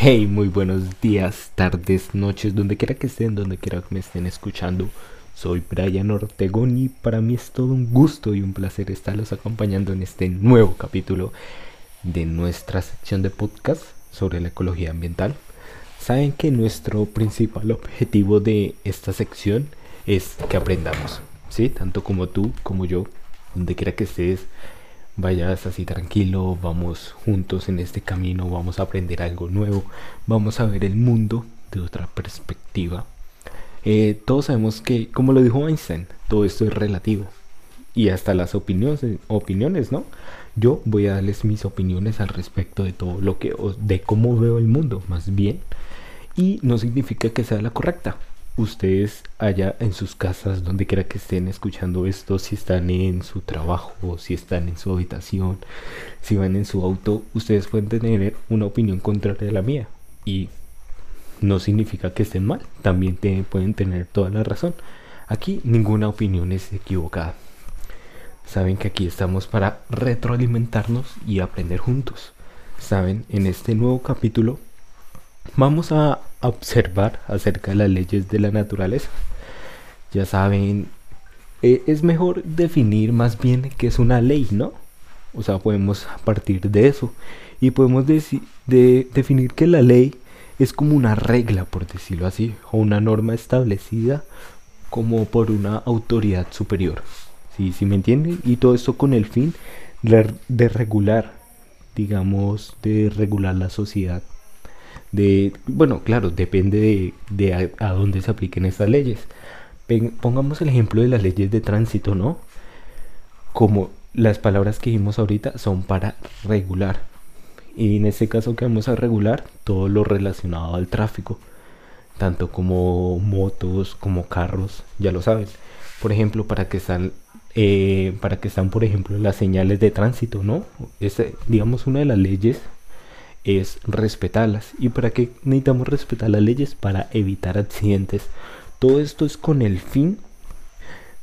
Hey, muy buenos días, tardes, noches, donde quiera que estén, donde quiera que me estén escuchando. Soy Brian Ortegón y para mí es todo un gusto y un placer estarlos acompañando en este nuevo capítulo de nuestra sección de podcast sobre la ecología ambiental. Saben que nuestro principal objetivo de esta sección es que aprendamos, ¿sí? Tanto como tú, como yo, donde quiera que estés, vayas así tranquilo, vamos juntos en este camino, vamos a aprender algo nuevo, vamos a ver el mundo de otra perspectiva. Eh, todos sabemos que, como lo dijo Einstein, todo esto es relativo. Y hasta las opiniones, opiniones, ¿no? Yo voy a darles mis opiniones al respecto de todo lo que, de cómo veo el mundo, más bien. Y no significa que sea la correcta ustedes allá en sus casas, donde quiera que estén escuchando esto, si están en su trabajo, si están en su habitación, si van en su auto, ustedes pueden tener una opinión contraria a la mía. Y no significa que estén mal, también pueden tener toda la razón. Aquí ninguna opinión es equivocada. Saben que aquí estamos para retroalimentarnos y aprender juntos. Saben, en este nuevo capítulo vamos a observar acerca de las leyes de la naturaleza. Ya saben, eh, es mejor definir más bien que es una ley, ¿no? O sea, podemos partir de eso y podemos de definir que la ley es como una regla, por decirlo así, o una norma establecida como por una autoridad superior. ¿Sí, ¿Sí me entienden? Y todo esto con el fin de regular, digamos, de regular la sociedad de, bueno, claro, depende de, a, dónde se apliquen estas leyes. Pongamos el ejemplo de las leyes de tránsito, ¿no? Como las palabras que vimos ahorita son para regular. Y en este caso que vamos a regular todo lo relacionado al tráfico, tanto como motos, como carros, ya lo saben. Por ejemplo, para que están, eh, para que están, por ejemplo, las señales de tránsito, ¿no? Es, digamos, una de las leyes es respetarlas. ¿Y para qué necesitamos respetar las leyes? Para evitar accidentes. Todo esto es con el fin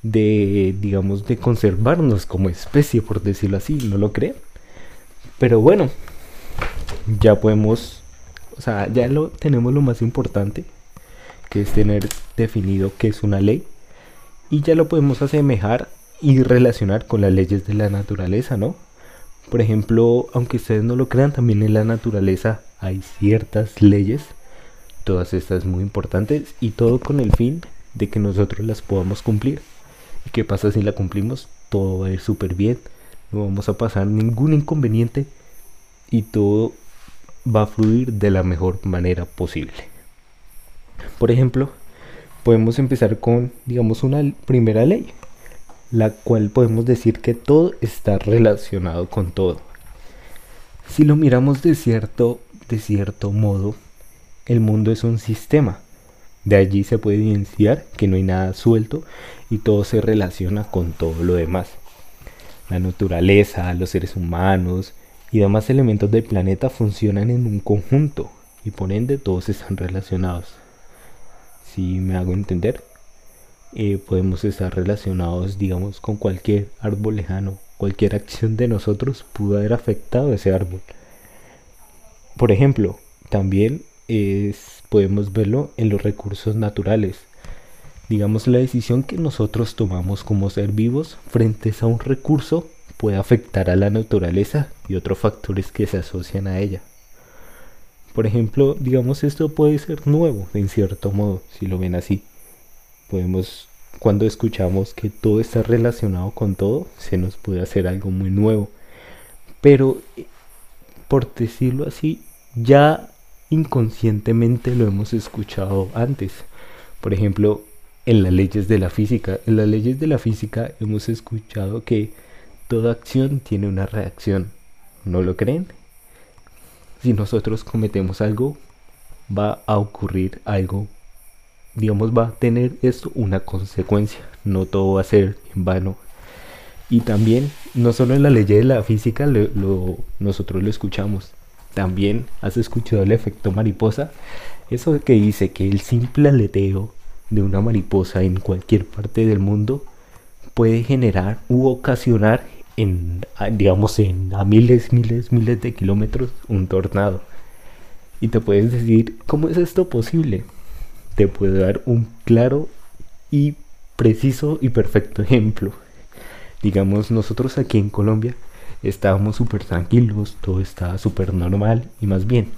de, digamos, de conservarnos como especie, por decirlo así, ¿no lo creen? Pero bueno, ya podemos, o sea, ya lo tenemos lo más importante, que es tener definido qué es una ley. Y ya lo podemos asemejar y relacionar con las leyes de la naturaleza, ¿no? Por ejemplo, aunque ustedes no lo crean, también en la naturaleza hay ciertas leyes, todas estas muy importantes, y todo con el fin de que nosotros las podamos cumplir. ¿Y qué pasa si la cumplimos? Todo va a ir súper bien, no vamos a pasar ningún inconveniente y todo va a fluir de la mejor manera posible. Por ejemplo, podemos empezar con, digamos, una primera ley, la cual podemos decir que todo está relacionado con todo. Si lo miramos de cierto, de cierto modo, el mundo es un sistema. De allí se puede evidenciar que no hay nada suelto y todo se relaciona con todo lo demás. La naturaleza, los seres humanos y demás elementos del planeta funcionan en un conjunto y por ende todos están relacionados. Si me hago entender, eh, podemos estar relacionados, digamos, con cualquier árbol lejano. Cualquier acción de nosotros pudo haber afectado a ese árbol. Por ejemplo, también es, podemos verlo en los recursos naturales. Digamos, la decisión que nosotros tomamos como ser vivos frente a un recurso puede afectar a la naturaleza y otros factores que se asocian a ella. Por ejemplo, digamos, esto puede ser nuevo en cierto modo, si lo ven así podemos, cuando escuchamos que todo está relacionado con todo, se nos puede hacer algo muy nuevo. Pero, por decirlo así, ya inconscientemente lo hemos escuchado antes. Por ejemplo, en las leyes de la física. En las leyes de la física hemos escuchado que toda acción tiene una reacción. ¿No lo creen? Si nosotros cometemos algo, va a ocurrir algo digamos, va a tener esto una consecuencia. No todo va a ser en vano. Y también, no solo en la ley de la física lo, nosotros lo escuchamos. También has escuchado el efecto mariposa. Eso que dice que el simple aleteo de una mariposa en cualquier parte del mundo puede generar u ocasionar en, digamos, en a miles, miles, miles de kilómetros un tornado. Y te puedes decir, ¿cómo es esto posible? Te puedo dar un claro y preciso y perfecto ejemplo. Digamos, nosotros aquí en Colombia estábamos súper tranquilos, todo estaba súper normal y más bien,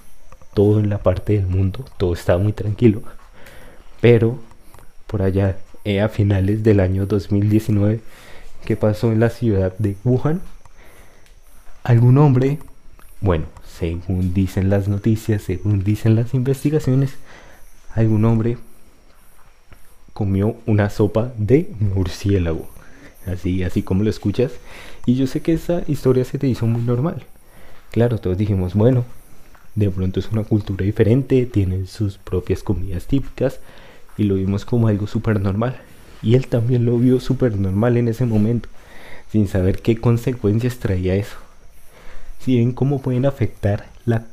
todo en la parte del mundo, todo estaba muy tranquilo. Pero por allá, eh, a finales del año 2019, ¿qué pasó en la ciudad de Wuhan? Algún hombre, bueno, según dicen las noticias, según dicen las investigaciones, algún hombre comió una sopa de murciélago. Así, así como lo escuchas. Y yo sé que esa historia se te hizo muy normal. Claro, todos dijimos, bueno, de pronto es una cultura diferente, tienen sus propias comidas típicas y lo vimos como algo súper normal. Y él también lo vio súper normal en ese momento, sin saber qué consecuencias traía eso. Si ven cómo pueden afectar la,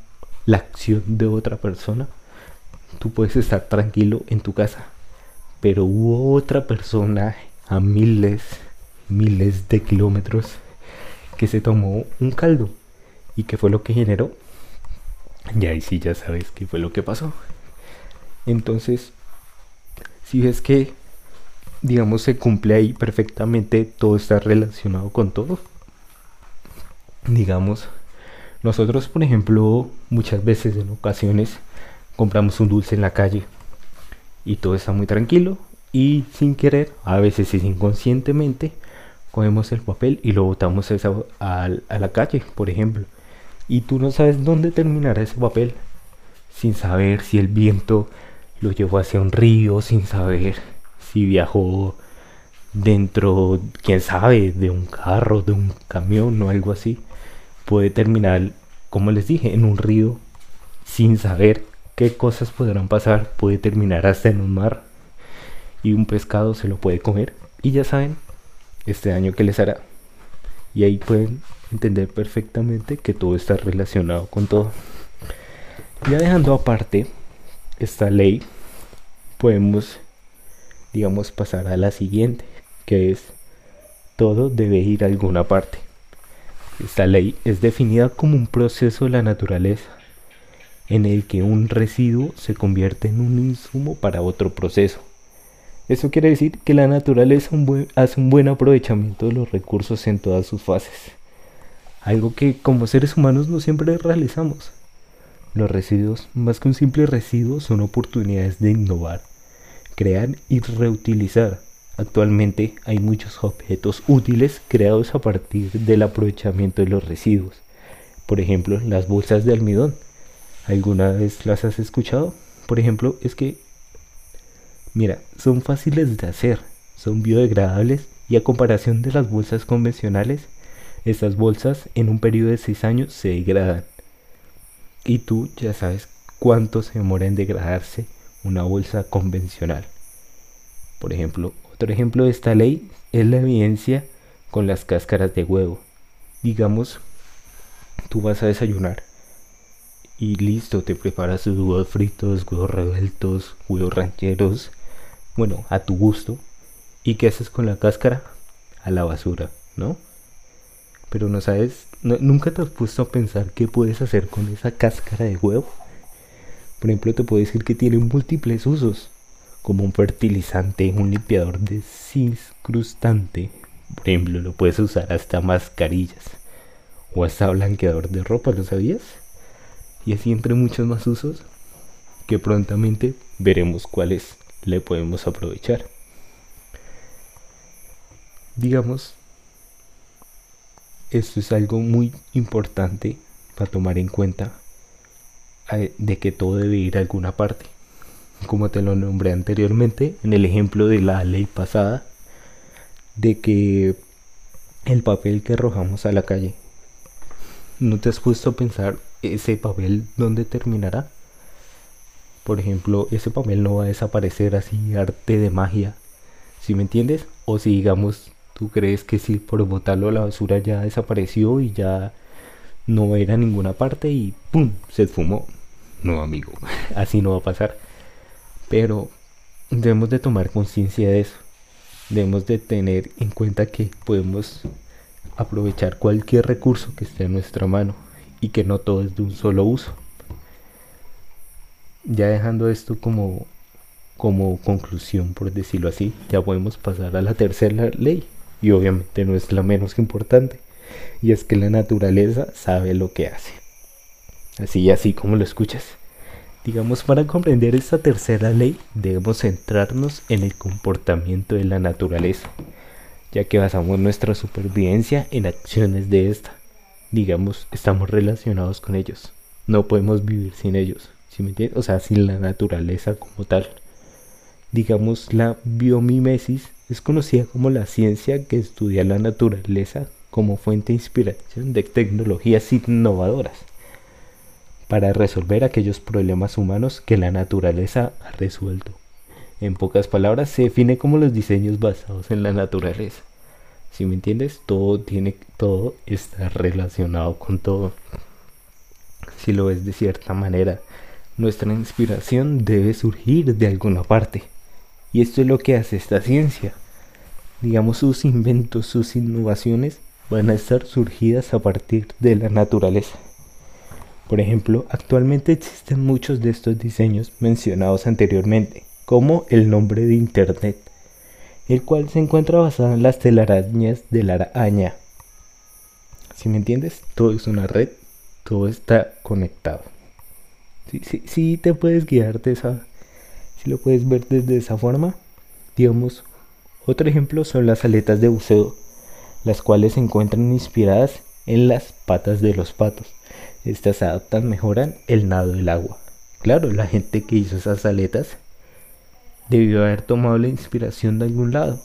la acción de otra persona, tú puedes estar tranquilo en tu casa, pero hubo otra persona a miles, miles de kilómetros que se tomó un caldo. ¿Y qué fue lo que generó? Y ahí sí ya sabes qué fue lo que pasó. Entonces, si ves que, digamos, se cumple ahí perfectamente, todo está relacionado con todo. Digamos, nosotros, por ejemplo, muchas veces en ocasiones compramos un dulce en la calle y todo está muy tranquilo y sin querer, a veces es inconscientemente, cogemos el papel y lo botamos a la calle, por ejemplo. Y tú no sabes dónde terminará ese papel, sin saber si el viento lo llevó hacia un río, sin saber si viajó dentro, quién sabe, de un carro, de un camión o algo así. Puede terminar, como les dije, en un río, sin saber qué cosas podrán pasar, puede terminar hasta en un mar y un pescado se lo puede comer y ya saben este daño que les hará. Y ahí pueden entender perfectamente que todo está relacionado con todo. Ya dejando aparte esta ley, podemos, digamos, pasar a la siguiente, que es todo debe ir a alguna parte. Esta ley es definida como un proceso de la naturaleza en el que un residuo se convierte en un insumo para otro proceso. Eso quiere decir que la naturaleza hace un buen aprovechamiento de los recursos en todas sus fases. Algo que como seres humanos no siempre realizamos. Los residuos, más que un simple residuo, son oportunidades de innovar, crear y reutilizar. Actualmente hay muchos objetos útiles creados a partir del aprovechamiento de los residuos. Por ejemplo, las bolsas de almidón ¿Alguna vez las has escuchado? Por ejemplo, es que, mira, son fáciles de hacer, son biodegradables y a comparación de las bolsas convencionales, estas bolsas en un periodo de 6 años se degradan. Y tú ya sabes cuánto se demora en degradarse una bolsa convencional. Por ejemplo, otro ejemplo de esta ley es la evidencia con las cáscaras de huevo. Digamos, tú vas a desayunar y listo, te preparas tus huevos fritos, huevos revueltos, huevos rancheros, bueno, a tu gusto. ¿Y qué haces con la cáscara? A la basura, ¿no? Pero no sabes, nunca te has puesto a pensar qué puedes hacer con esa cáscara de huevo. Por ejemplo, te puedo decir que tiene múltiples usos, como un fertilizante, un limpiador de cis crustante. Por ejemplo, lo puedes usar hasta mascarillas o hasta blanqueador de ropa, ¿lo sabías? Y así entre muchos más usos que prontamente veremos cuáles le podemos aprovechar. Digamos, esto es algo muy importante para tomar en cuenta eh, de que todo debe ir a alguna parte. Como te lo nombré anteriormente en el ejemplo de la ley pasada, de que el papel que arrojamos a la calle, ¿no te has puesto a pensar ese papel dónde terminará. Por ejemplo, ese papel no va a desaparecer así arte de magia. Si me entiendes? O si digamos, tú crees que si por botarlo a la basura ya desapareció y ya no va a ninguna parte y ¡pum! se esfumó. No, amigo, así no va a pasar. Pero debemos de tomar conciencia de eso. Debemos de tener en cuenta que podemos aprovechar cualquier recurso que esté en nuestra mano y que no todo es de un solo uso. ya dejando esto como, como conclusión, por decirlo así, ya podemos pasar a la tercera ley. Y obviamente no es la menos importante. Y es que la naturaleza sabe lo que hace. Así, así como lo escuchas. Digamos, para comprender esta tercera ley debemos centrarnos en el comportamiento de la naturaleza, ya que basamos nuestra supervivencia en acciones de esta. Digamos, estamos relacionados con ellos. No podemos vivir sin ellos. O sea, sin la naturaleza como tal. Digamos, la biomimesis es conocida como la ciencia que estudia la naturaleza como fuente de inspiración de tecnologías innovadoras para resolver aquellos problemas humanos que la naturaleza ha resuelto. En pocas palabras, se define como los diseños basados en la naturaleza. Si me entiendes, todo tiene, todo está relacionado con todo. Si lo ves de cierta manera, nuestra inspiración debe surgir de alguna parte. Y esto es lo que hace esta ciencia. Digamos, sus inventos, sus innovaciones van a estar surgidas a partir de la naturaleza. Por ejemplo, actualmente existen muchos de estos diseños mencionados anteriormente, como el nombre de Internet, el cual se encuentra basado en las telarañas de la araña. Si me entiendes, todo es una red, todo está conectado. Si sí, sí, te puedes guiar de esa, si lo puedes ver desde esa forma, digamos, otro ejemplo son las aletas de buceo, las cuales se encuentran inspiradas en las patas de los patos estas adaptan, mejoran el nado del agua. Claro, la gente que hizo esas aletas debió haber tomado la inspiración de algún lado.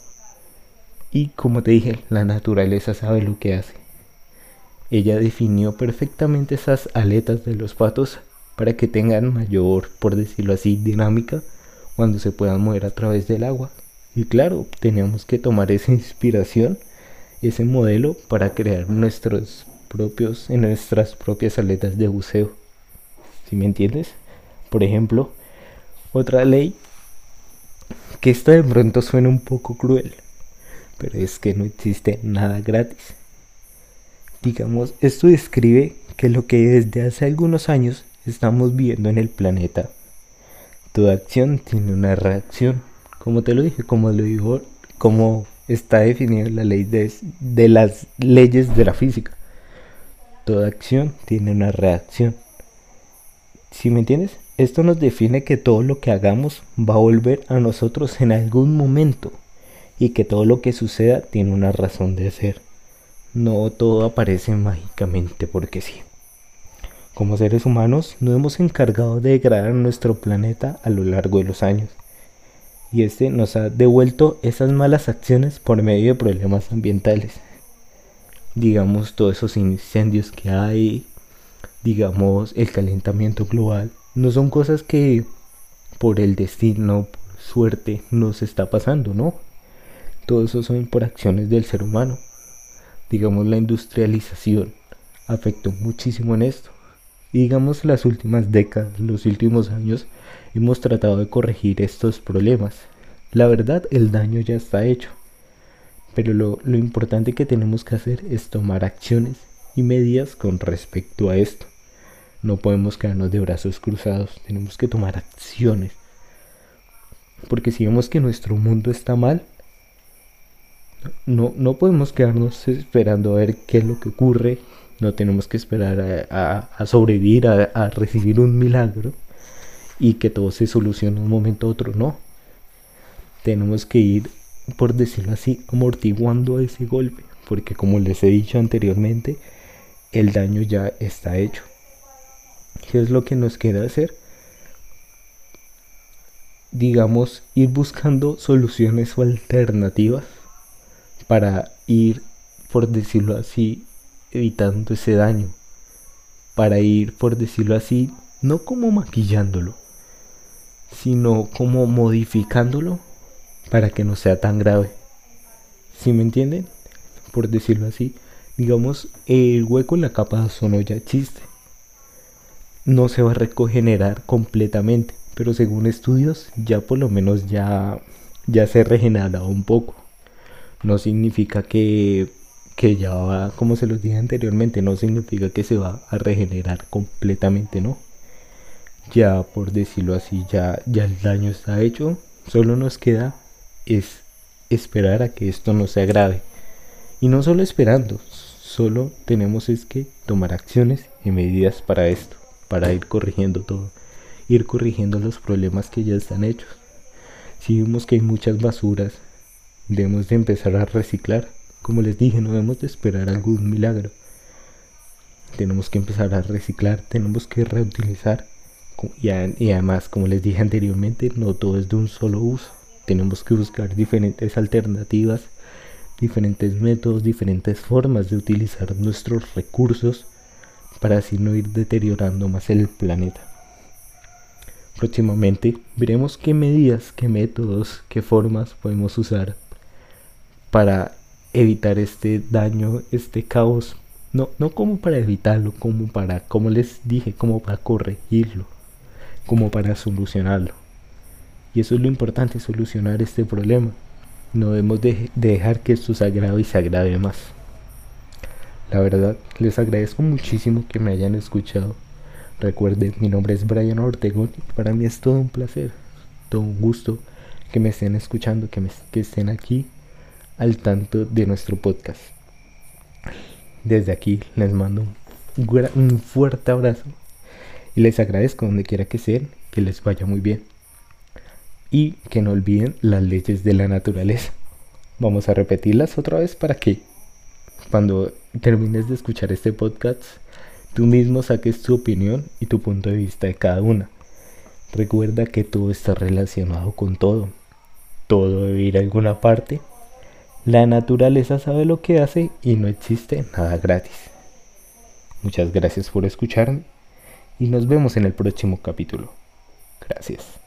Y como te dije, la naturaleza sabe lo que hace. Ella definió perfectamente esas aletas de los patos para que tengan mayor, por decirlo así, dinámica cuando se puedan mover a través del agua. Y claro, teníamos que tomar esa inspiración, ese modelo para crear nuestros propios, en nuestras propias aletas de buceo. si me entiendes? Por ejemplo, otra ley que esta de pronto suena un poco cruel, pero es que no existe nada gratis. Digamos, esto describe que lo que desde hace algunos años estamos viendo en el planeta, toda acción tiene una reacción, como te lo dije, como lo dijo, como está definida la ley de, de las leyes de la física. Toda acción tiene una reacción. ¿Sí me entiendes? Esto nos define que todo lo que hagamos va a volver a nosotros en algún momento y que todo lo que suceda tiene una razón de ser. No todo aparece mágicamente porque sí. Como seres humanos nos hemos encargado de degradar nuestro planeta a lo largo de los años y este nos ha devuelto esas malas acciones por medio de problemas ambientales digamos, todos esos incendios que hay, digamos, el calentamiento global, no son cosas que por el destino, por suerte, nos está pasando, ¿no? Todo eso son por acciones del ser humano. Digamos, la industrialización afectó muchísimo en esto. Y digamos, las últimas décadas, los últimos años, hemos tratado de corregir estos problemas. La verdad, el daño ya está hecho. Pero lo, importante que tenemos que hacer es tomar acciones y medidas con respecto a esto. No podemos quedarnos de brazos cruzados, tenemos que tomar acciones. Porque si vemos que nuestro mundo está mal, no, no podemos quedarnos esperando a ver qué es lo que ocurre. No tenemos que esperar a, sobrevivir, a, a, recibir un milagro y que todo se solucione de un momento a otro. No. Tenemos que ir por decirlo así, amortiguando ese golpe, porque como les he dicho anteriormente, el daño ya está hecho. ¿Qué es lo que nos queda hacer? Digamos, ir buscando soluciones o alternativas para ir, por decirlo así, evitando ese daño. Para ir, por decirlo así, no como maquillándolo, sino como modificándolo para que no sea tan grave. ¿Sí me entienden? Por decirlo así, digamos, el hueco en la capa de ozono ya existe. No se va a regenerar completamente, pero según estudios ya por lo menos ya, ya se regenera un poco. No significa que, que ya va, como se los dije anteriormente, no significa que se va a regenerar completamente, ¿no? ya por decirlo así, ya, ya el daño está hecho, solo nos queda es esperar a que esto no se agrave. Y no solo esperando, solo tenemos es que tomar acciones y medidas para esto, para ir corrigiendo todo, ir corrigiendo los problemas que ya están hechos. Si vemos que hay muchas basuras, debemos de empezar a reciclar. Como les dije, no debemos de esperar algún milagro. Tenemos que empezar a reciclar, tenemos que reutilizar. Y, además, como les dije anteriormente, no todo es de un solo uso. Tenemos que buscar diferentes alternativas, diferentes métodos, diferentes formas de utilizar nuestros recursos para así no ir deteriorando más el planeta. Próximamente veremos qué medidas, qué métodos, qué formas podemos usar para evitar este daño, este caos. No, no como para evitarlo, como para, como les dije, como para corregirlo, como para solucionarlo. Y eso es lo importante, solucionar este problema. No debemos de, dejar que esto se agrave y se agrave más. La verdad, les agradezco muchísimo que me hayan escuchado. Recuerden, mi nombre es Brian Ortegón y para mí es todo un placer, todo un gusto que me estén escuchando, que, me, estén aquí al tanto de nuestro podcast. Desde aquí les mando un, un fuerte abrazo y les agradezco donde quiera que sean, que les vaya muy bien y que no olviden las leyes de la naturaleza. Vamos a repetirlas otra vez para que cuando termines de escuchar este podcast, tú mismo saques tu opinión y tu punto de vista de cada una. Recuerda que todo está relacionado con todo. Todo debe ir a alguna parte. La naturaleza sabe lo que hace y no existe nada gratis. Muchas gracias por escucharme y nos vemos en el próximo capítulo. Gracias.